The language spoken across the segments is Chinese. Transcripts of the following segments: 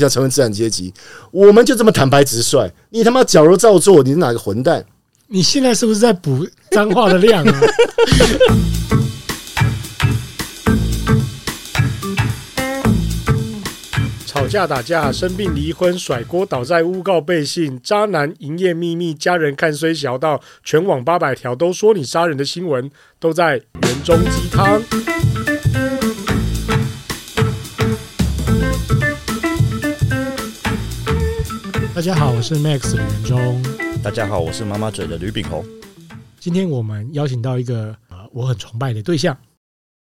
想成为资产阶级，我们就这么坦白直率。你他妈矫揉造作，你是哪个混蛋？你现在是不是在补脏话的量啊？吵架打架，生病离婚，甩锅倒债，诬告背信，渣男营业秘密，家人看衰小到全网八百条都说你杀人的新闻，都在园中鸡汤。大家好，我是 Max 李元忠。大家好，我是妈妈嘴的吕炳宏。今天我们邀请到一个呃，我很崇拜的对象。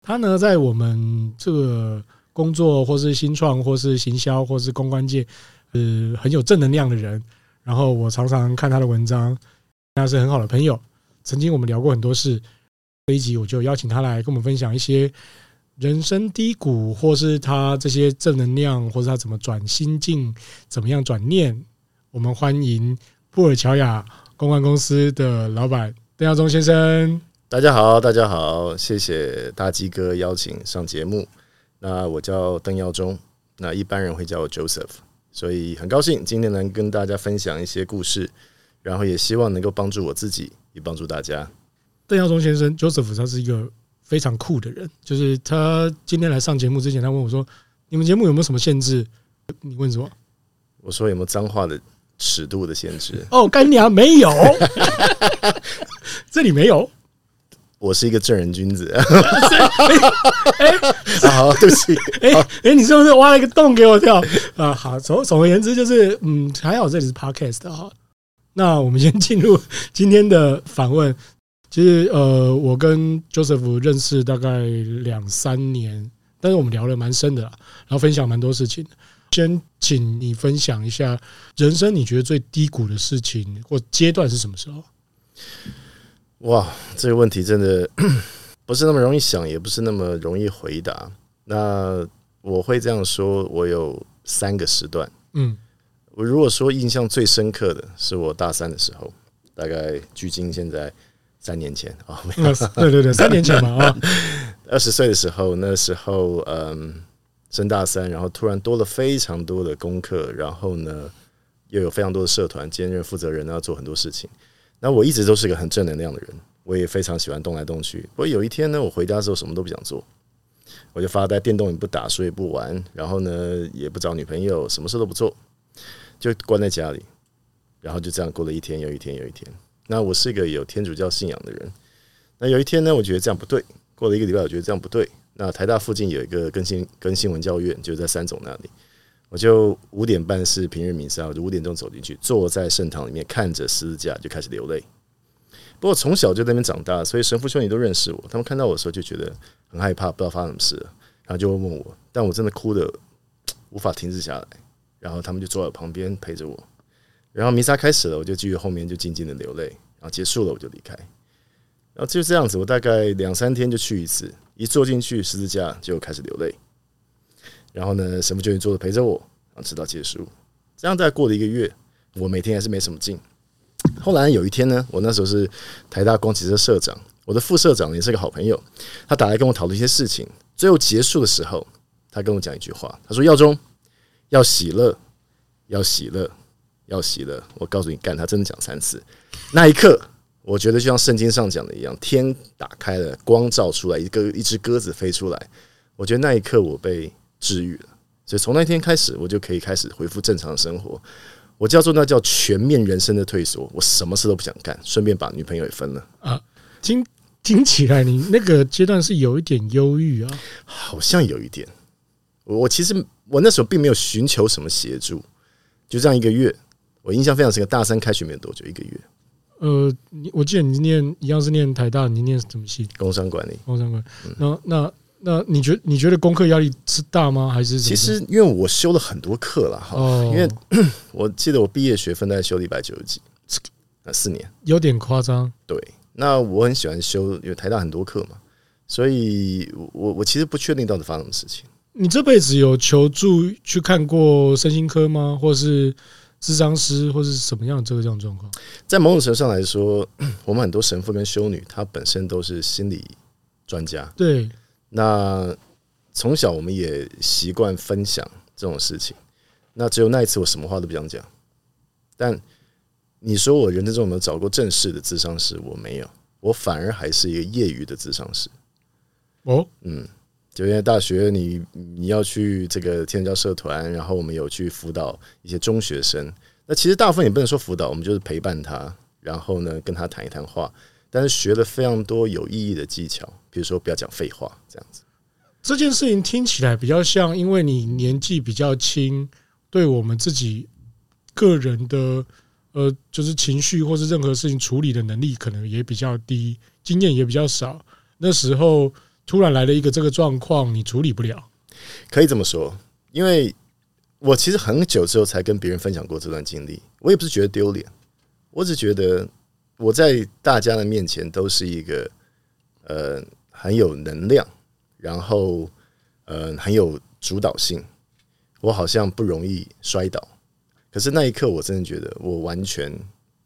他呢，在我们这个工作，或是新创，或是行销，或是公关界，呃，很有正能量的人。然后我常常看他的文章，他是很好的朋友。曾经我们聊过很多事。这一集我就邀请他来跟我们分享一些人生低谷，或是他这些正能量，或是他怎么转心境，怎么样转念。我们欢迎布尔乔亚公关公司的老板邓耀宗先生。大家好，大家好，谢谢大鸡哥邀请上节目。那我叫邓耀宗，那一般人会叫我 Joseph，所以很高兴今天能跟大家分享一些故事，然后也希望能够帮助我自己，也帮助大家。邓耀宗先生，Joseph，他是一个非常酷的人。就是他今天来上节目之前，他问我说：“你们节目有没有什么限制？”你问什么？我说有没有脏话的？尺度的限制哦，干娘没有，这里没有。我是一个正人君子。哎，好，对不起。哎，哎，你是不是挖了一个洞给我跳啊？好，总总而言之就是，嗯，还好这里是 podcast 哈。那我们先进入今天的访问。其实，呃，我跟 Joseph 认识大概两三年，但是我们聊了蛮深的啦，然后分享蛮多事情。先请你分享一下人生你觉得最低谷的事情或阶段是什么时候？哇，这个问题真的 不是那么容易想，也不是那么容易回答。那我会这样说，我有三个时段。嗯，我如果说印象最深刻的是我大三的时候，大概距今现在三年前啊，对对对，三年前嘛啊，二十岁的时候，那时候嗯。升大三，然后突然多了非常多的功课，然后呢，又有非常多的社团兼任负责人，要做很多事情。那我一直都是个很正能量的人，我也非常喜欢动来动去。不过有一天呢，我回家之后什么都不想做，我就发呆，电动也不打，书也不玩，然后呢，也不找女朋友，什么事都不做，就关在家里，然后就这样过了一天又一天又一天。那我是一个有天主教信仰的人，那有一天呢，我觉得这样不对，过了一个礼拜，我觉得这样不对。那台大附近有一个更新更新闻教院，就在三总那里。我就五点半是平日弥撒，我就五点钟走进去，坐在圣堂里面，看着十字架就开始流泪。不过从小就在那边长大，所以神父兄弟都认识我。他们看到我的时候就觉得很害怕，不知道发生什么事，然后就会问我。但我真的哭的无法停止下来，然后他们就坐在旁边陪着我。然后弥撒开始了，我就继续后面就静静的流泪。然后结束了，我就离开。然后就这样子，我大概两三天就去一次，一坐进去十字架就开始流泪。然后呢，神父就坐着陪着我，然后直到结束。这样再过了一个月，我每天还是没什么劲。后来有一天呢，我那时候是台大光启社社长，我的副社长也是个好朋友，他打来跟我讨论一些事情。最后结束的时候，他跟我讲一句话，他说：“耀宗，要喜乐，要喜乐，要喜乐。”我告诉你，干，他真的讲三次。那一刻。我觉得就像圣经上讲的一样，天打开了，光照出来，一个一只鸽子飞出来。我觉得那一刻我被治愈了，所以从那天开始，我就可以开始恢复正常的生活。我叫做那叫全面人生的退缩，我什么事都不想干，顺便把女朋友也分了啊。听听起来，你那个阶段是有一点忧郁啊，好像有一点。我其实我那时候并没有寻求什么协助，就这样一个月，我印象非常深刻。大三开学没有多久，一个月。呃，你我记得你念一样是念台大，你念什么系？工商管理。工商管理。那那那你觉你觉得功课压力是大吗？还是其实因为我修了很多课了哈，因为 我记得我毕业学分大概修了一百九十几，那四年有点夸张。对，那我很喜欢修，因为台大很多课嘛，所以我我其实不确定到底发生什么事情。你这辈子有求助去看过身心科吗？或是？咨商师或是什么样的这个这样状况，在某种程度上来说，我们很多神父跟修女，他本身都是心理专家。对，那从小我们也习惯分享这种事情。那只有那一次，我什么话都不想讲。但你说我人生中有没有找过正式的智商师？我没有，我反而还是一个业余的智商师。哦，嗯，就因为大学你你要去这个天主教社团，然后我们有去辅导一些中学生。那其实大部分也不能说辅导，我们就是陪伴他，然后呢跟他谈一谈话。但是学了非常多有意义的技巧，比如说不要讲废话这样子。这件事情听起来比较像，因为你年纪比较轻，对我们自己个人的呃，就是情绪或是任何事情处理的能力可能也比较低，经验也比较少。那时候突然来了一个这个状况，你处理不了。可以这么说，因为我其实很久之后才跟别人分享过这段经历，我也不是觉得丢脸，我只觉得。我在大家的面前都是一个呃很有能量，然后呃很有主导性，我好像不容易摔倒。可是那一刻，我真的觉得我完全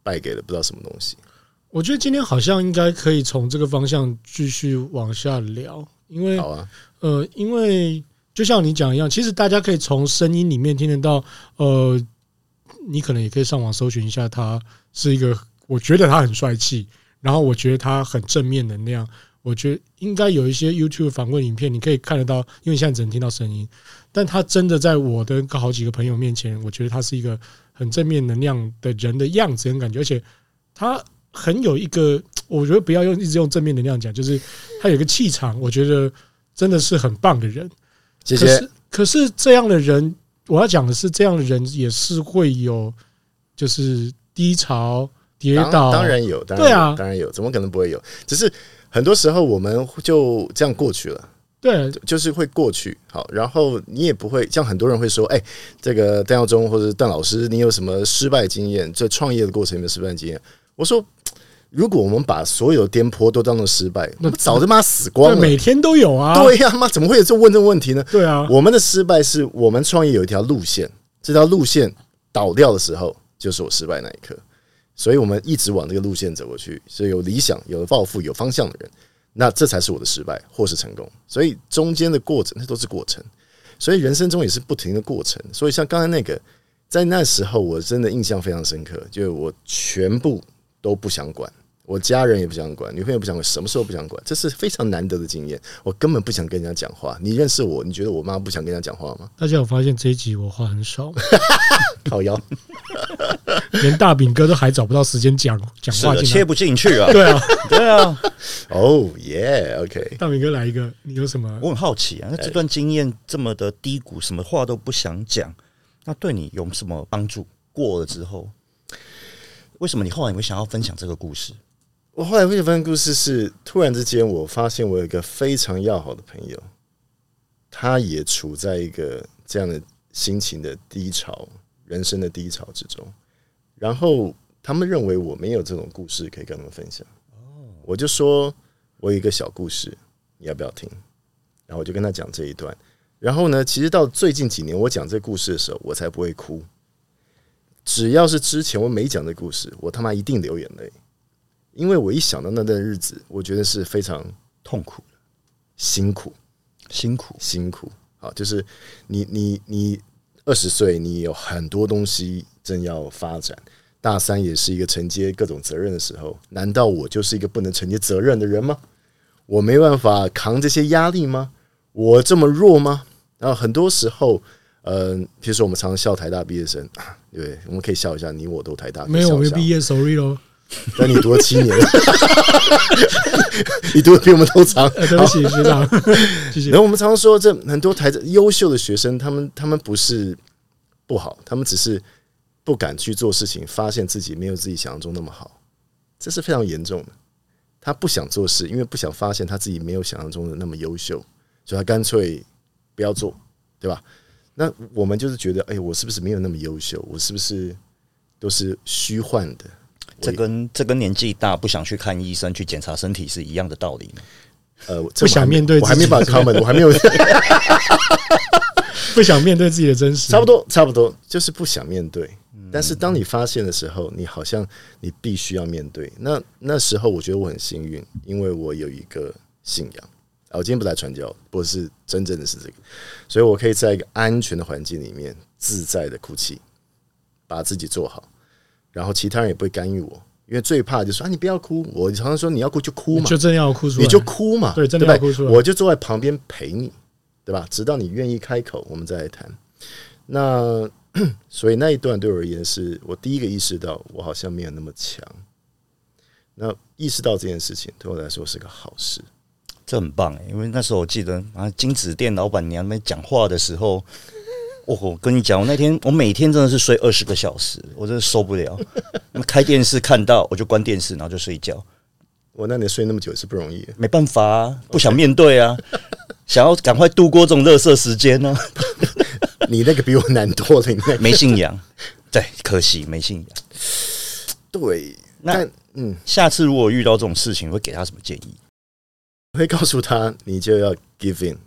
败给了不知道什么东西。我觉得今天好像应该可以从这个方向继续往下聊，因为好啊，呃，因为就像你讲一样，其实大家可以从声音里面听得到，呃，你可能也可以上网搜寻一下，他是一个。我觉得他很帅气，然后我觉得他很正面能量。我觉得应该有一些 YouTube 访问影片，你可以看得到，因为现在只能听到声音。但他真的在我的好几个朋友面前，我觉得他是一个很正面能量的人的样子跟感觉，而且他很有一个，我觉得不要用一直用正面能量讲，就是他有一个气场，我觉得真的是很棒的人。谢谢。可是，可是这样的人，我要讲的是，这样的人也是会有，就是低潮。跌倒当然有，当然有，对啊，当然有，怎么可能不会有？只是很多时候我们就这样过去了，对，就是会过去。好，然后你也不会像很多人会说：“哎，这个邓耀宗或者邓老师，你有什么失败经验？在创业的过程有没有失败经验？”我说：“如果我们把所有的颠簸都当做失败，那早他妈死光了。每天都有啊，对呀，妈怎么会有这问这个问题呢？对啊，我们的失败是我们创业有一条路线，这条路线倒掉的时候，就是我失败那一刻。”所以我们一直往这个路线走过去，是有理想、有抱负、有方向的人，那这才是我的失败或是成功。所以中间的过程，那都是过程。所以人生中也是不停的过程。所以像刚才那个，在那时候我真的印象非常深刻，就我全部都不想管。我家人也不想管，女朋友不想管，什么时候不想管，这是非常难得的经验。我根本不想跟人家讲话。你认识我，你觉得我妈不想跟人家讲话吗？大家有发现这一集我话很少，靠腰，连大饼哥都还找不到时间讲讲话，切不进去啊。对啊，对啊。哦耶，OK。大饼哥来一个，你有什么？我很好奇啊，那这段经验这么的低谷，什么话都不想讲，那对你有什么帮助？过了之后，为什么你后来你会想要分享这个故事？我后来会分享故事是，突然之间我发现我有一个非常要好的朋友，他也处在一个这样的心情的低潮、人生的低潮之中。然后他们认为我没有这种故事可以跟他们分享。我就说我有一个小故事，你要不要听？然后我就跟他讲这一段。然后呢，其实到最近几年我讲这故事的时候，我才不会哭。只要是之前我没讲的故事，我他妈一定流眼泪。因为我一想到那段日子，我觉得是非常痛苦、辛苦、辛苦、辛苦。好，就是你、你、你二十岁，你有很多东西正要发展。大三也是一个承接各种责任的时候，难道我就是一个不能承接责任的人吗？我没办法扛这些压力吗？我这么弱吗？然后很多时候，嗯、呃，比如说我们常常笑台大毕业生，对，我们可以笑一下，你我都台大，没有，我没毕业，sorry 喽。但你读了七年，你读的比我们都长。对不起，学长。谢谢。然后我们常常说，这很多台优秀的学生，他们他们不是不好，他们只是不敢去做事情，发现自己没有自己想象中那么好，这是非常严重的。他不想做事，因为不想发现他自己没有想象中的那么优秀，所以他干脆不要做，对吧？那我们就是觉得，哎，我是不是没有那么优秀？我是不是都是虚幻的？这跟这跟年纪大不想去看医生去检查身体是一样的道理。呃，不想面对，我还没把 comment，我还没有 不想面对自己的真实，差不多，差不多，就是不想面对。但是当你发现的时候，你好像你必须要面对。那那时候，我觉得我很幸运，因为我有一个信仰，我今天不在传教，不是真正的是这个，所以我可以在一个安全的环境里面自在的哭泣，把自己做好，然后其他人也不会干预我，因为最怕就是说啊，你不要哭，我常常说你要哭就哭嘛，就真的要哭出来，你就哭嘛，对，真的要哭出来，我就坐在旁边陪你，对吧？直到你愿意开口，我们再来谈。那 所以那一段对我而言，是我第一个意识到我好像没有那么强。那意识到这件事情对我来说是个好事。这很棒哎，因为那时候我记得啊，金子店老板娘们讲话的时候，我我跟你讲，我那天我每天真的是睡二十个小时，我真的受不了。那开电视看到我就关电视，然后就睡觉。我那你睡那么久是不容易，没办法啊，不想面对啊，想要赶快度过这种垃圾时间呢。你那个比我难多了，你那个没信仰，对，可惜没信仰。对，那嗯，下次如果遇到这种事情，会给他什么建议？我会告诉他，你就要 give in，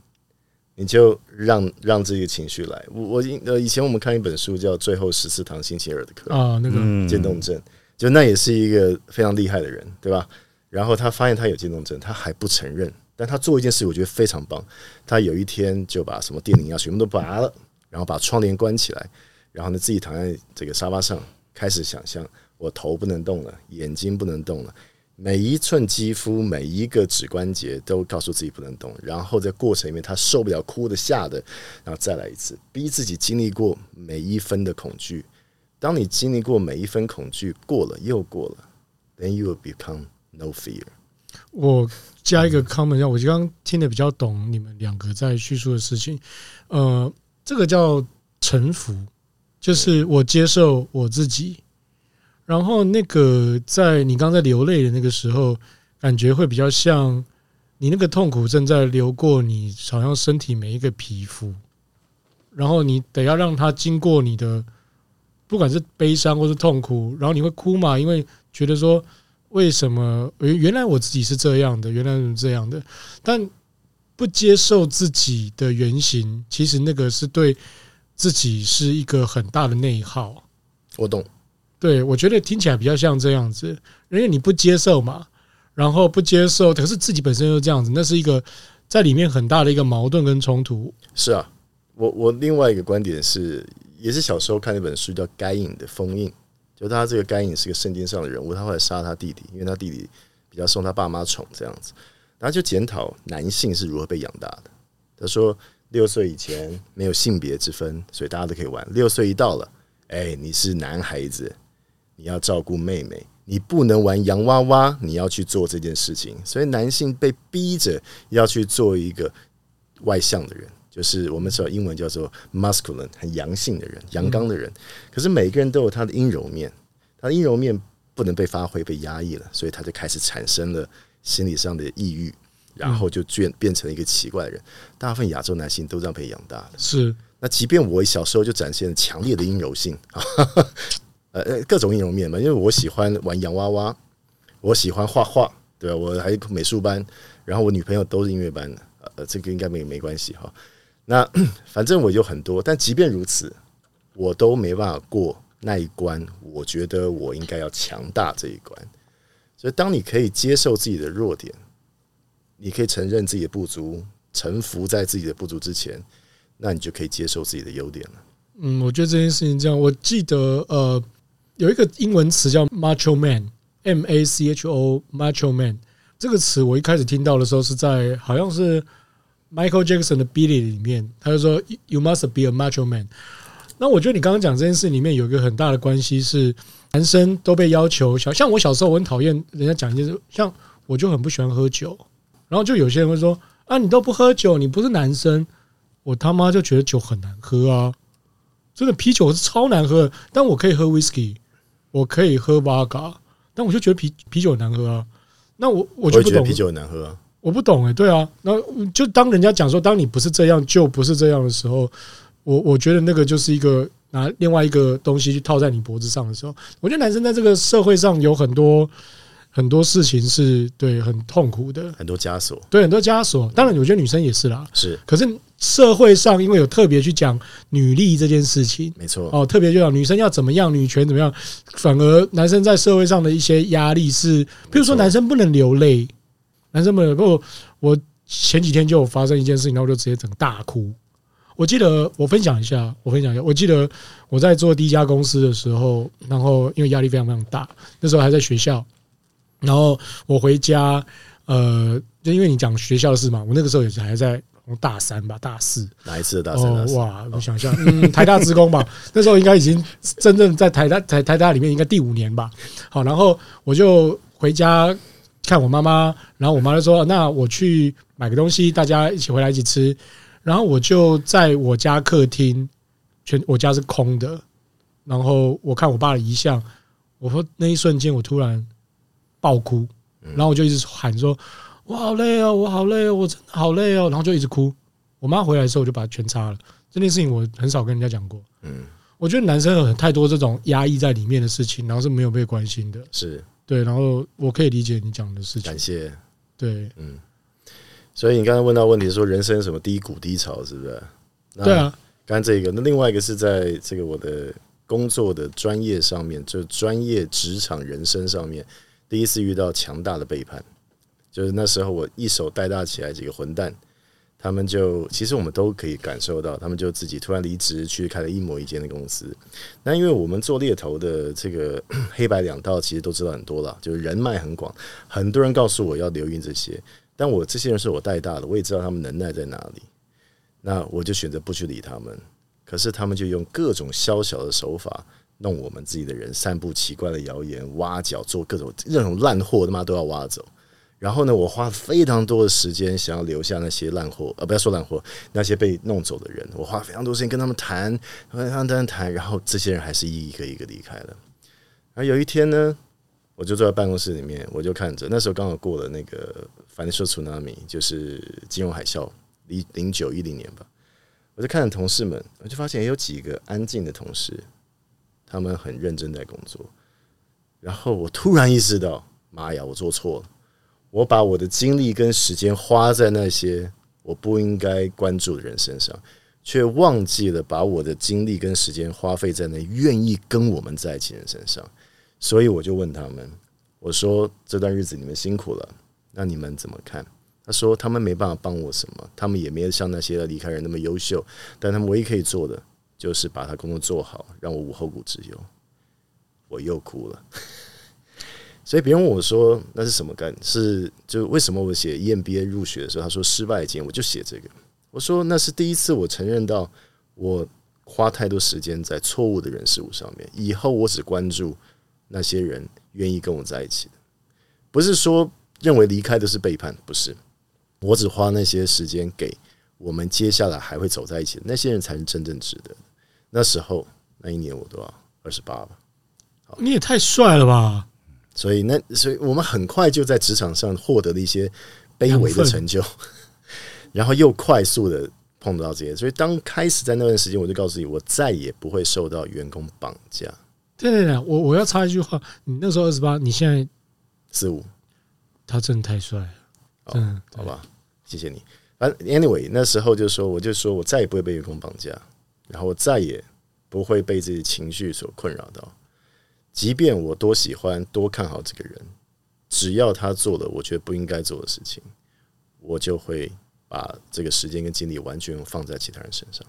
你就让让这个情绪来。我我呃以前我们看一本书叫《最后十四堂星期二的课》啊，那个渐冻症，就那也是一个非常厉害的人，对吧？然后他发现他有渐冻症，他还不承认，但他做一件事，我觉得非常棒。他有一天就把什么电铃啊全部都拔了，然后把窗帘关起来，然后呢自己躺在这个沙发上，开始想象我头不能动了，眼睛不能动了。每一寸肌肤，每一个指关节都告诉自己不能动，然后在过程里面他受不了，哭的吓的，然后再来一次，逼自己经历过每一分的恐惧。当你经历过每一分恐惧，过了又过了，then you will become no fear。我加一个 comment，我刚刚听得比较懂你们两个在叙述的事情。呃，这个叫臣服，就是我接受我自己。然后那个在你刚才流泪的那个时候，感觉会比较像你那个痛苦正在流过你好像身体每一个皮肤，然后你得要让它经过你的，不管是悲伤或是痛苦，然后你会哭嘛？因为觉得说为什么原原来我自己是这样的，原来是这样的，但不接受自己的原型，其实那个是对自己是一个很大的内耗。我懂。对，我觉得听起来比较像这样子，因为你不接受嘛，然后不接受，可是自己本身又这样子，那是一个在里面很大的一个矛盾跟冲突。是啊，我我另外一个观点是，也是小时候看一本书叫《该隐的封印》，就他这个该隐是个圣经上的人物，他后来杀他弟弟，因为他弟弟比较受他爸妈宠这样子，然后就检讨男性是如何被养大的。他说，六岁以前没有性别之分，所以大家都可以玩。六岁一到了，哎，你是男孩子。你要照顾妹妹，你不能玩洋娃娃，你要去做这件事情。所以男性被逼着要去做一个外向的人，就是我们说英文叫做 masculine，很阳性的人，阳刚的人。可是每个人都有他的阴柔面，他的阴柔面不能被发挥，被压抑了，所以他就开始产生了心理上的抑郁，然后就变变成了一个奇怪的人。大部分亚洲男性都这样被养大的。是，那即便我小时候就展现了强烈的阴柔性啊。呃各种应用面嘛，因为我喜欢玩洋娃娃，我喜欢画画，对吧？我还美术班，然后我女朋友都是音乐班的，呃，这个应该没没关系哈。那 反正我有很多，但即便如此，我都没办法过那一关。我觉得我应该要强大这一关。所以，当你可以接受自己的弱点，你可以承认自己的不足，臣服在自己的不足之前，那你就可以接受自己的优点了。嗯，我觉得这件事情这样，我记得呃。有一个英文词叫 macho man，M A C H O macho man 这个词，我一开始听到的时候是在好像是 Michael Jackson 的 Beat It 里面，他就说 You must be a macho man。那我觉得你刚刚讲这件事里面有一个很大的关系是，男生都被要求小，像我小时候我很讨厌人家讲一件事，像我就很不喜欢喝酒，然后就有些人会说啊，你都不喝酒，你不是男生，我他妈就觉得酒很难喝啊，真的啤酒是超难喝的，但我可以喝 Whisky。我可以喝 Vodka，但我就觉得啤啤酒难喝啊。那我我就不懂啤酒难喝啊。我不懂哎、欸，对啊。那就当人家讲说，当你不是这样，就不是这样的时候，我我觉得那个就是一个拿另外一个东西去套在你脖子上的时候，我觉得男生在这个社会上有很多。很多事情是对很痛苦的，很多枷锁，对很多枷锁。当然，我觉得女生也是啦。是，可是社会上因为有特别去讲女力这件事情，没错哦，特别就讲女生要怎么样，女权怎么样，反而男生在社会上的一些压力是，比如说男生不能流泪，男生不能不，我前几天就发生一件事情，然后我就直接整个大哭。我记得我分享一下，我分享一下。我记得我在做第一家公司的时候，然后因为压力非常非常大，那时候还在学校，然后我回家，呃，就因为你讲学校的事嘛，我那个时候也是还在大三吧，大四。哪一次的大三？哦，哇，我想想，嗯，台大职工吧，那时候应该已经真正在台大台台大里面应该第五年吧。好，然后我就回家看我妈妈，然后我妈就说：“那我去买个东西，大家一起回来一起吃。”然后我就在我家客厅，全我家是空的。然后我看我爸的遗像，我说那一瞬间我突然爆哭，然后我就一直喊说：“我好累哦，我好累哦，我真的好累哦。”然后就一直哭。我妈回来的时候，我就把它全擦了。这件事情我很少跟人家讲过。嗯，我觉得男生有太多这种压抑在里面的事情，然后是没有被关心的。是对，然后我可以理解你讲的事情。感谢。对，嗯。所以你刚才问到问题说人生什么低谷低潮是不是？对啊，刚才这个，那另外一个是在这个我的工作的专业上面，就专业职场人生上面，第一次遇到强大的背叛，就是那时候我一手带大起来几个混蛋，他们就其实我们都可以感受到，他们就自己突然离职去开了一模一间的公司。那因为我们做猎头的这个 黑白两道，其实都知道很多了，就是人脉很广，很多人告诉我要留意这些。但我这些人是我带大的，我也知道他们能耐在哪里，那我就选择不去理他们。可是他们就用各种小小的手法弄我们自己的人，散布奇怪的谣言，挖角，做各种任何烂货，他妈都要挖走。然后呢，我花非常多的时间想要留下那些烂货，呃，不要说烂货，那些被弄走的人，我花非常多时间跟他们谈，跟他们谈，然后这些人还是一个一个离开了。而有一天呢，我就坐在办公室里面，我就看着，那时候刚好过了那个 financial tsunami，就是金融海啸，零零九一零年吧。我就看着同事们，我就发现有几个安静的同事，他们很认真在工作。然后我突然意识到，妈呀，我做错了，我把我的精力跟时间花在那些我不应该关注的人身上，却忘记了把我的精力跟时间花费在那愿意跟我们在一起的人身上。所以我就问他们，我说这段日子你们辛苦了，那你们怎么看？他说他们没办法帮我什么，他们也没有像那些离开人那么优秀，但他们唯一可以做的就是把他工作做好，让我无后顾之忧。我又哭了。所以别人问我说那是什么感？是就为什么我写 EMBA 入学的时候，他说失败经验，我就写这个。我说那是第一次我承认到我花太多时间在错误的人事物上面，以后我只关注。那些人愿意跟我在一起的，不是说认为离开的是背叛，不是。我只花那些时间给我们接下来还会走在一起的那些人，才是真正值得。那时候那一年我多少？二十八吧。你也太帅了吧！所以那所以我们很快就在职场上获得了一些卑微的成就，然后又快速的碰到这些。所以当开始在那段时间，我就告诉你，我再也不会受到员工绑架。对对对，我我要插一句话，你那时候二十八，你现在四五，他真的太帅了，嗯，好吧，谢谢你。反正 anyway，那时候就说，我就说我再也不会被员工绑架，然后我再也不会被这些情绪所困扰到。即便我多喜欢、多看好这个人，只要他做了我觉得不应该做的事情，我就会把这个时间跟精力完全放在其他人身上。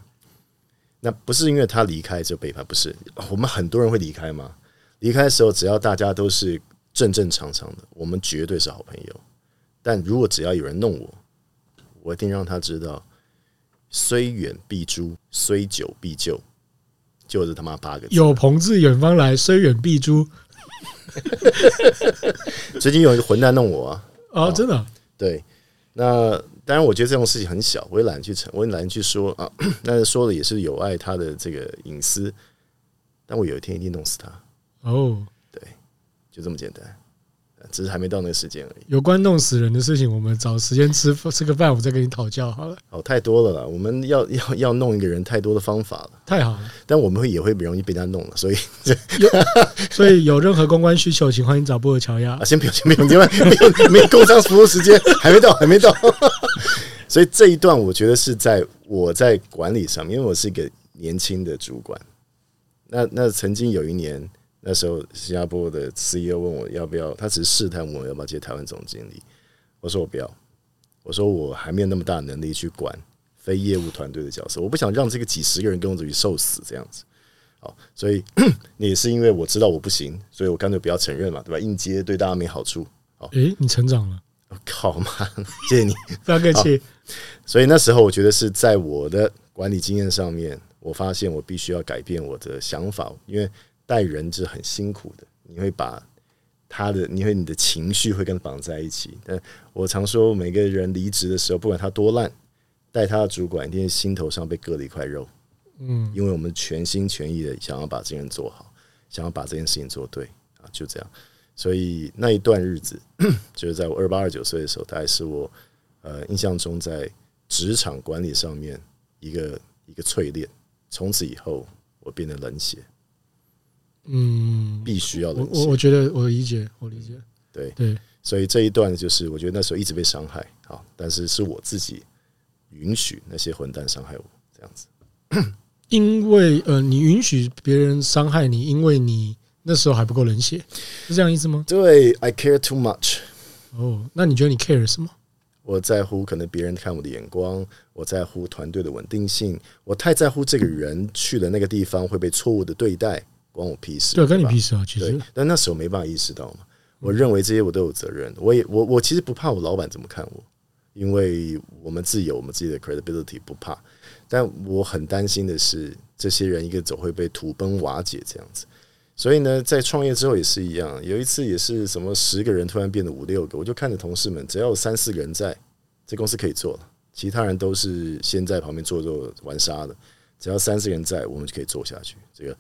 那不是因为他离开就背叛，不是我们很多人会离开吗？离开的时候，只要大家都是正正常常的，我们绝对是好朋友。但如果只要有人弄我，我一定让他知道，虽远必诛，虽久必救，就是他妈八个字。有朋自远方来，虽远必诛。最近有一个混蛋弄我啊！啊，真的？对，那。当然，我觉得这种事情很小，我也懒得去承，我也懒得去说啊。但是说的也是有碍他的这个隐私，但我有一天一定弄死他。哦，对，就这么简单，只是还没到那个时间而已。有关弄死人的事情，我们找时间吃吃个饭，我再跟你讨教好了。哦，太多了啦，我们要要要弄一个人，太多的方法了。太好了，但我们会也会容易被他弄了，所以有 所以有任何公关需求，请欢迎找布尔乔亚。啊，先不用，先不用，另外没有没有工商服务时间，还没到，还没到。所以这一段，我觉得是在我在管理上面，因为我是一个年轻的主管。那那曾经有一年，那时候新加坡的 CEO 问我要不要，他只是试探我要不要接台湾总经理。我说我不要，我说我还没有那么大的能力去管非业务团队的角色，我不想让这个几十个人跟我走去受死这样子。好，所以 也是因为我知道我不行，所以我干脆不要承认嘛，对吧？应接对大家没好处。好，诶，你成长了，靠嘛，谢谢你，不要客气。所以那时候我觉得是在我的管理经验上面，我发现我必须要改变我的想法，因为带人是很辛苦的，你会把。他的，你会你的情绪会跟他绑在一起。但我常说，每个人离职的时候，不管他多烂，带他的主管一定心头上被割了一块肉。嗯，因为我们全心全意的想要把这件事做好，想要把这件事情做对啊，就这样。所以那一段日子，就是在我二八二九岁的时候，大概是我呃印象中在职场管理上面一个一个淬炼。从此以后，我变得冷血。嗯，必须要的。我我觉得我理解，我理解。对对，所以这一段就是我觉得那时候一直被伤害啊，但是是我自己允许那些混蛋伤害我这样子。因为呃，你允许别人伤害你，因为你那时候还不够冷血，是这样意思吗？对，I care too much。哦，那你觉得你 care 什么？我在乎可能别人看我的眼光，我在乎团队的稳定性，我太在乎这个人去了那个地方会被错误的对待。关我屁事！对，跟你屁事啊！其实，但那时候没办法意识到嘛。我认为这些我都有责任。我也我我其实不怕我老板怎么看我，因为我们自己有我们自己的 credibility，不怕。但我很担心的是，这些人一个走会被土崩瓦解这样子。所以呢，在创业之后也是一样。有一次也是什么十个人突然变得五六个，我就看着同事们，只要有三四个人在，这公司可以做了。其他人都是先在旁边做做玩沙的。只要三四个人在，我们就可以做下去。这个。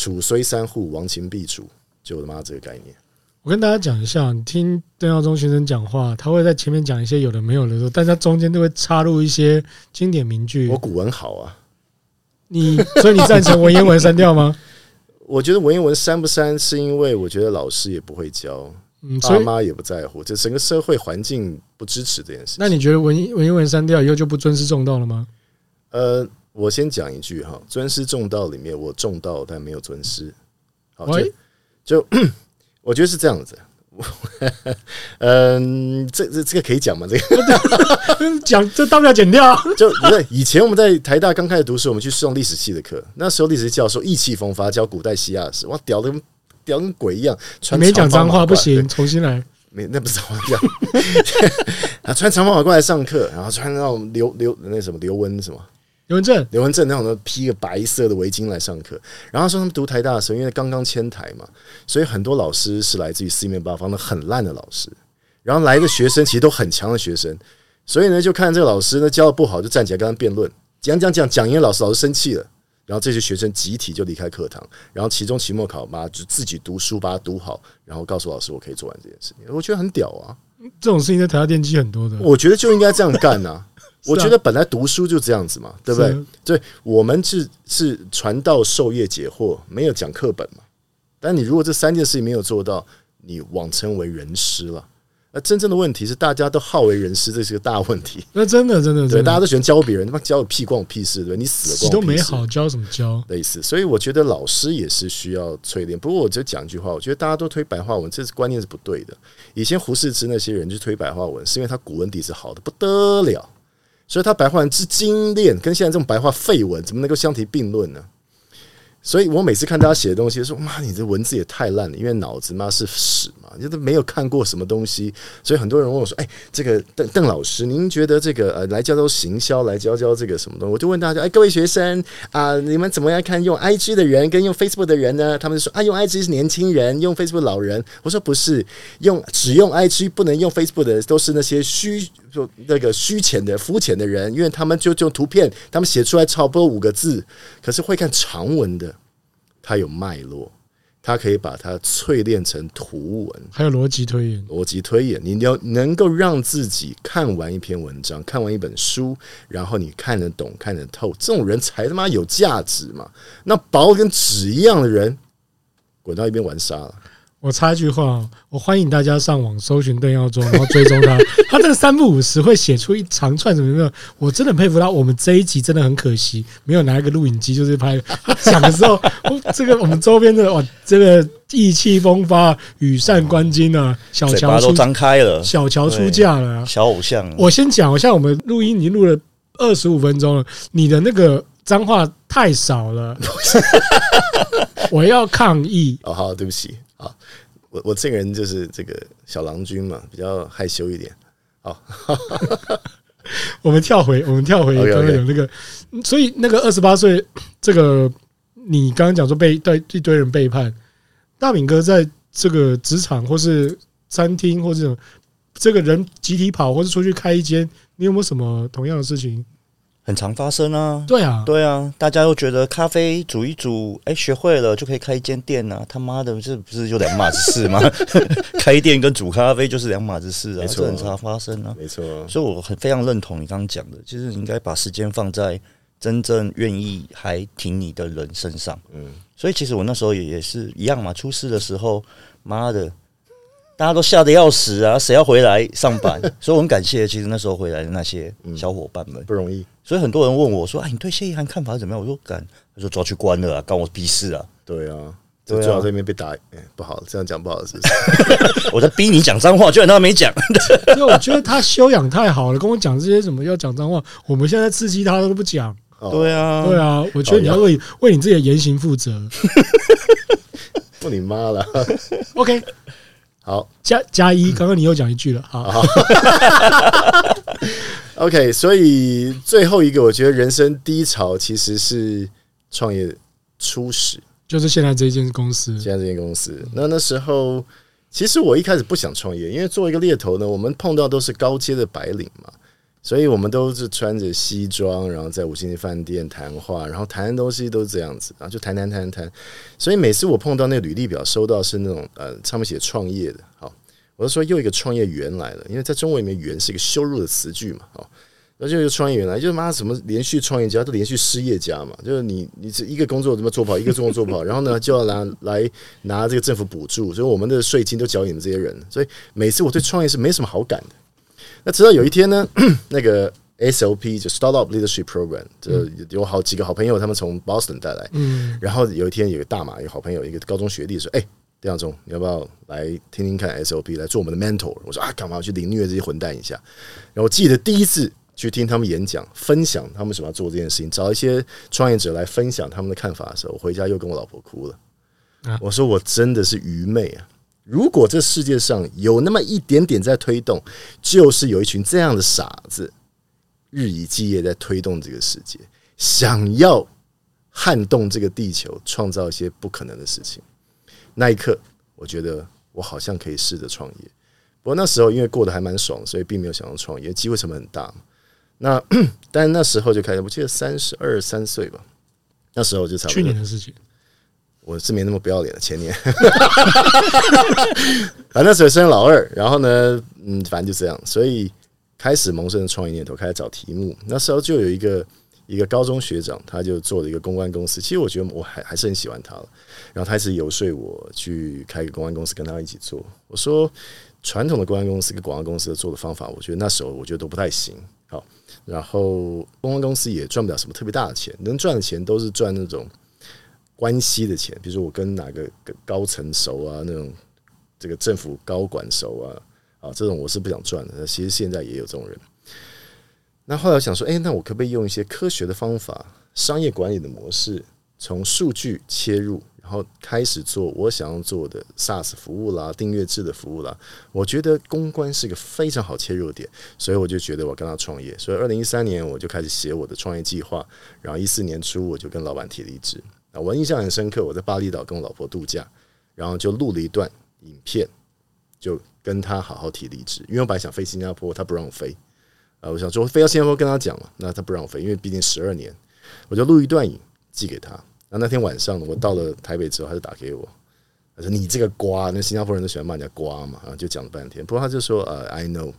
处虽三户，亡秦必楚，就我的妈这个概念。我跟大家讲一下，你听邓耀宗先生讲话，他会在前面讲一些有的没有的时候，但他中间都会插入一些经典名句。我古文好啊，你所以你赞成文言文删掉吗？我觉得文言文删不删，是因为我觉得老师也不会教，嗯，爸妈也不在乎，这整个社会环境不支持这件事。那你觉得文文言文删掉以后就不尊师重道了吗？呃。我先讲一句哈，尊师重道里面，我重道但没有尊师。好，就就我觉得是这样子。嗯，这这这个可以讲吗？这个 讲这当不了剪掉。就对，以前我们在台大刚开始读书，我们去上历史系的课，那时候历史系教授意气风发，教古代西亚史，哇，屌的跟屌跟鬼一样。没讲脏话不行，重新来。没，那不是脏话，啊，穿长袍过来上课，然后穿那种刘刘那什么刘温什么。刘文正，刘文正那种的披个白色的围巾来上课，然后说他们读台大的时候，因为刚刚迁台嘛，所以很多老师是来自于四面八方的很烂的老师，然后来的学生其实都很强的学生，所以呢，就看这个老师呢教的不好，就站起来跟他辩论，讲讲讲讲，因为老师老师生气了，然后这些学生集体就离开课堂，然后期中期末考嘛，就自己读书把它读好，然后告诉老师我可以做完这件事情，我觉得很屌啊！这种事情在台大电机很多的，我觉得就应该这样干啊。我觉得本来读书就这样子嘛，对不对？对，我们是是传道授业解惑，没有讲课本嘛。但你如果这三件事情没有做到，你枉称为人师了。那真正的问题是，大家都好为人师，这是个大问题。那真的真的对，大家都喜欢教别人，他妈教个屁，关我屁事，对，你死了关我屁事，都没好教什么教？类似，所以我觉得老师也是需要淬炼。不过我就讲一句话，我觉得大家都推白话文，这是观念是不对的。以前胡适之那些人就推白话文，是因为他古文底子好的不得了。所以他白话文之精炼，跟现在这种白话废文怎么能够相提并论呢？所以我每次看大家写的东西，说妈，你这文字也太烂了，因为脑子妈是屎嘛，你都没有看过什么东西。所以很多人问我说：“哎，这个邓邓老师，您觉得这个呃，来教教行销，来教教这个什么东西？”我就问大家：“哎，各位学生啊，你们怎么样看用 IG 的人跟用 Facebook 的人呢？”他们就说：“啊，用 IG 是年轻人，用 Facebook 老人。”我说：“不是，用只用 IG 不能用 Facebook 的，都是那些虚就那个虚浅的、肤浅的人，因为他们就用图片，他们写出来差不多五个字，可是会看长文的。”他有脉络，他可以把它淬炼成图文，还有逻辑推演。逻辑推演，你要能够让自己看完一篇文章，看完一本书，然后你看得懂、看得透，这种人才他妈有价值嘛！那薄跟纸一样的人，滚到一边玩沙了。我插一句话，我欢迎大家上网搜寻邓耀宗，然后追踪他。他这个三不五时会写出一长串什么什么，我真的佩服他。我们这一集真的很可惜，没有拿一个录影机，就是拍他讲的时候，这个我们周边的哇，这个意气风发、羽扇纶巾啊，小乔都张开了，小乔出嫁了，小偶像。我先讲，我现在我们录音已经录了二十五分钟了，你的那个脏话太少了，我要抗议。哦，好，对不起。啊，我我这个人就是这个小郎君嘛，比较害羞一点。好，我们跳回，我们跳回刚刚有那个，所以那个二十八岁，这个你刚刚讲说被对一堆人背叛，大饼哥在这个职场或是餐厅或者这个人集体跑，或是出去开一间，你有没有什么同样的事情？很常发生啊，对啊，对啊，大家都觉得咖啡煮一煮，哎，学会了就可以开一间店啊。他妈的，这不是就两码子事吗？开店跟煮咖啡就是两码子事啊，这很常发生啊，没错。所以我很非常认同你刚刚讲的，就是你应该把时间放在真正愿意还挺你的人身上。嗯，所以其实我那时候也也是一样嘛，出事的时候，妈的。大家都吓得要死啊！谁要回来上班？所以我很感谢，其实那时候回来的那些小伙伴们不容易。所以很多人问我说：“哎，你对谢一涵看法是怎么样？”我说：“敢，他说抓去关了啊，关我屁事啊！”对啊，最好这边被打，哎，不好，这样讲不好，是不是？我在逼你讲脏话，居然他没讲。因为我觉得他修养太好了，跟我讲这些什么要讲脏话，我们现在刺激他都不讲。对啊，对啊，我觉得你要为为你自己的言行负责。不你妈了！OK。好，加加一，刚刚你又讲一句了，好，好，OK，所以最后一个，我觉得人生低潮其实是创业初始，就是现在这间公司，现在这间公司，那那时候其实我一开始不想创业，因为作为一个猎头呢，我们碰到都是高阶的白领嘛。所以我们都是穿着西装，然后在五星级饭店谈话，然后谈的东西都是这样子，然后就谈谈谈谈。所以每次我碰到那个履历表，收到是那种呃上面写创业的，好，我就说又一个创业员来了，因为在中文里面“员”是一个羞辱的词句嘛，好，那就一个创业员来，就是妈什么连续创业家都连续失业家嘛，就是你你这一个工作怎么做不好，一个工作做不好，然后呢就要拿来拿这个政府补助，所以我们的税金都缴你们这些人，所以每次我对创业是没什么好感的。那直到有一天呢，那个 SOP 就 Startup Leadership Program，就有好几个好朋友，他们从 Boston 带来。嗯，然后有一天有个大马，一个好朋友，一个高中学弟说：“哎，丁耀中，你要不要来听听看 SOP，来做我们的 mentor？” 我说：“啊，干嘛要去凌虐这些混蛋一下？”然后我记得第一次去听他们演讲，分享他们为什么要做这件事情，找一些创业者来分享他们的看法的时候，我回家又跟我老婆哭了。我说：“我真的是愚昧啊！”如果这世界上有那么一点点在推动，就是有一群这样的傻子，日以继夜在推动这个世界，想要撼动这个地球，创造一些不可能的事情。那一刻，我觉得我好像可以试着创业。不过那时候因为过得还蛮爽，所以并没有想要创业，机会成本很大嘛。那 但那时候就开始，我记得三十二三岁吧，那时候就差不多去年的事情。我是没那么不要脸的，前年，反正那时候生老二，然后呢，嗯，反正就这样，所以开始萌生创业念头，开始找题目。那时候就有一个一个高中学长，他就做了一个公关公司。其实我觉得我还还是很喜欢他了。然后他一直游说我去开一个公关公司，跟他一起做。我说传统的公关公司跟广告公司的做的方法，我觉得那时候我觉得都不太行。好，然后公关公司也赚不了什么特别大的钱，能赚的钱都是赚那种。关系的钱，比如说我跟哪个高层熟啊，那种这个政府高管熟啊，啊，这种我是不想赚的。其实现在也有这种人。那后来我想说，哎，那我可不可以用一些科学的方法、商业管理的模式，从数据切入，然后开始做我想要做的 SaaS 服务啦、订阅制的服务啦？我觉得公关是一个非常好切入点，所以我就觉得我跟他创业。所以二零一三年我就开始写我的创业计划，然后一四年初我就跟老板提离职。啊，我印象很深刻。我在巴厘岛跟我老婆度假，然后就录了一段影片，就跟他好好提离职。因为我本来想飞新加坡，他不让我飞。啊，我想说飞到新加坡跟他讲嘛，那他不让我飞，因为毕竟十二年，我就录一段影寄给他。那那天晚上我到了台北之后，他就打给我，他说：“你这个瓜，那新加坡人都喜欢骂人家瓜嘛。”然后就讲了半天。不过他就说：“呃，I know,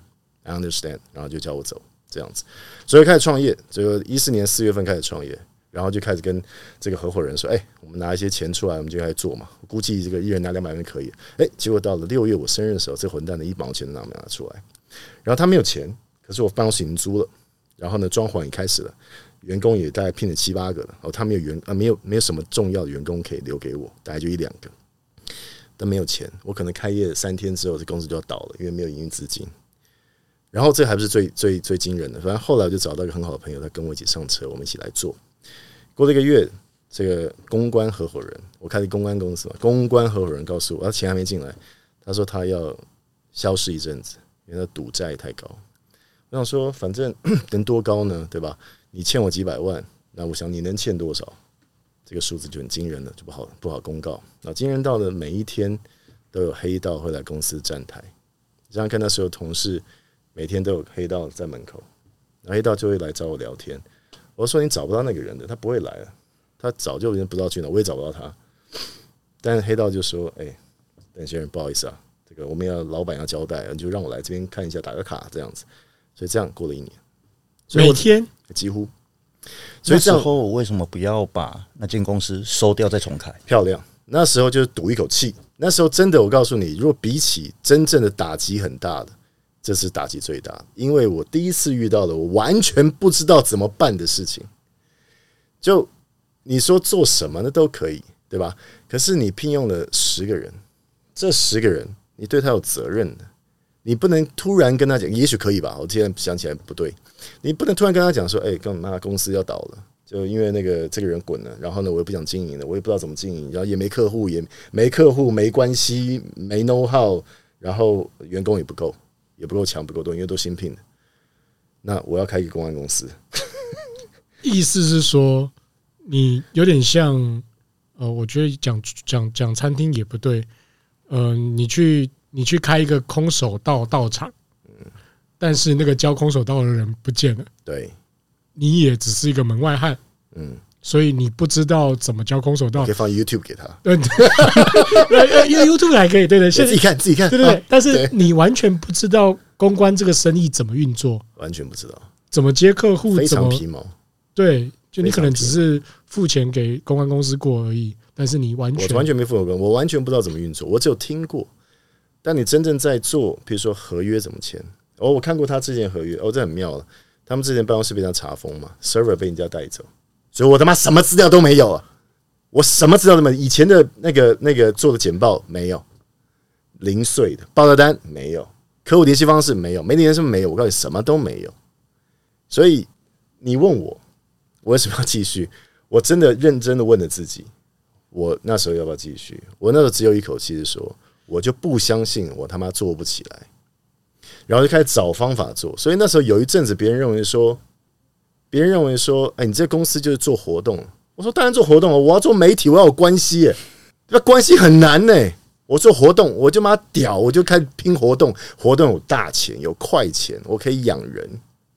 I understand。”然后就叫我走这样子。所以开始创业，就一四年四月份开始创业。然后就开始跟这个合伙人说：“哎，我们拿一些钱出来，我们就开始做嘛。我估计这个一人拿两百万可以。哎，结果到了六月我生日的时候，这混蛋的一毛钱都拿没拿出来。然后他没有钱，可是我办公室已经租了，然后呢，装潢也开始了，员工也大概聘了七八个了。哦，他没有员啊，没有没有什么重要的员工可以留给我，大概就一两个。但没有钱，我可能开业三天之后，这公司就要倒了，因为没有营运资金。然后这还不是最最最惊人的，反正后来我就找到一个很好的朋友，他跟我一起上车，我们一起来做。过了一个月，这个公关合伙人，我开的公关公司嘛，公关合伙人告诉我，他钱还没进来，他说他要消失一阵子，因为他赌债太高。我想说，反正 能多高呢，对吧？你欠我几百万，那我想你能欠多少？这个数字就很惊人了，就不好不好公告。那惊人到的每一天都有黑道会来公司站台，这样看那时候同事。每天都有黑道在门口，那黑道就会来找我聊天。我说：“你找不到那个人的，他不会来了，他早就已经不知道去哪，我也找不到他。”但是黑道就说：“哎，邓先生，不好意思啊，这个我们要老板要交代，你就让我来这边看一下，打个卡这样子。”所以这样过了一年，每天几乎。所以这时候我为什么不要把那间公司收掉再重开？漂亮，那时候就是赌一口气。那时候真的，我告诉你，如果比起真正的打击很大的。这是打击最大，因为我第一次遇到了我完全不知道怎么办的事情。就你说做什么呢都可以，对吧？可是你聘用了十个人，这十个人你对他有责任的，你不能突然跟他讲，也许可以吧？我现在想起来不对，你不能突然跟他讲说，哎，干嘛公司要倒了？就因为那个这个人滚了，然后呢，我也不想经营了，我也不知道怎么经营，然后也没客户，也没客户，没关系，没 know how，然后员工也不够。也不够强，不够多，因为都新聘的。那我要开一个公关公司，意思是说，你有点像，呃，我觉得讲讲讲餐厅也不对，呃，你去你去开一个空手道道场，但是那个教空手道的人不见了，对，你也只是一个门外汉，嗯。所以你不知道怎么教空手道，可以放 YouTube 给他。对，YouTube 还可以，对对，自己看自己看，对对对。但是你完全不知道公关这个生意怎么运作，完全不知道怎么接客户，非常皮毛。对，就你可能只是付钱给公关公司过而已，但是你完全我完全没付过，我完全不知道怎么运作，我只有听过。但你真正在做，比如说合约怎么签？哦，我看过他之前合约，哦，这很妙了。他们之前办公室被人家查封嘛，server 被人家带走。所以我他妈什么资料都没有啊！我什么资料都没有，以前的那个那个做的简报没有，零碎的报价单没有，客户联系方式没有，媒体人是没有？我告诉你，什么都没有。所以你问我，我为什么要继续？我真的认真的问了自己，我那时候要不要继续？我那时候只有一口气是说，我就不相信我他妈做不起来，然后就开始找方法做。所以那时候有一阵子，别人认为说。别人认为说：“哎，你这公司就是做活动。”我说：“当然做活动了，我要做媒体，我要有关系。那关系很难呢。我做活动，我就妈屌，我就开始拼活动。活动有大钱，有快钱，我可以养人，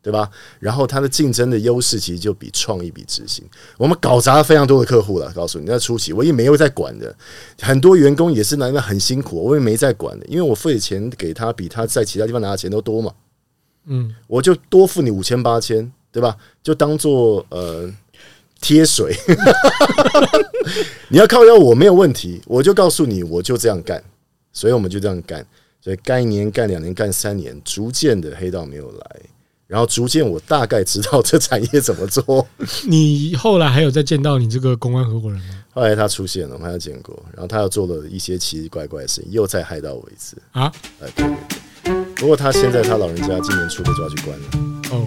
对吧？然后它的竞争的优势其实就比创意、比执行。我们搞砸了非常多的客户了。告诉你，那初期我也没有在管的，很多员工也是那那很辛苦，我也没在管的，因为我付的钱给他比他在其他地方拿的钱都多嘛。嗯，我就多付你五千八千。”对吧？就当做呃贴水，你要靠腰我没有问题，我就告诉你，我就这样干，所以我们就这样干，所以干一年、干两年、干三年，逐渐的黑道没有来，然后逐渐我大概知道这产业怎么做。你后来还有再见到你这个公安合伙人吗？后来他出现了，我们还有见过，然后他又做了一些奇奇怪怪的事情，又再害到我一次啊！呃，对对对，不过他现在他老人家今年初被抓去关了哦。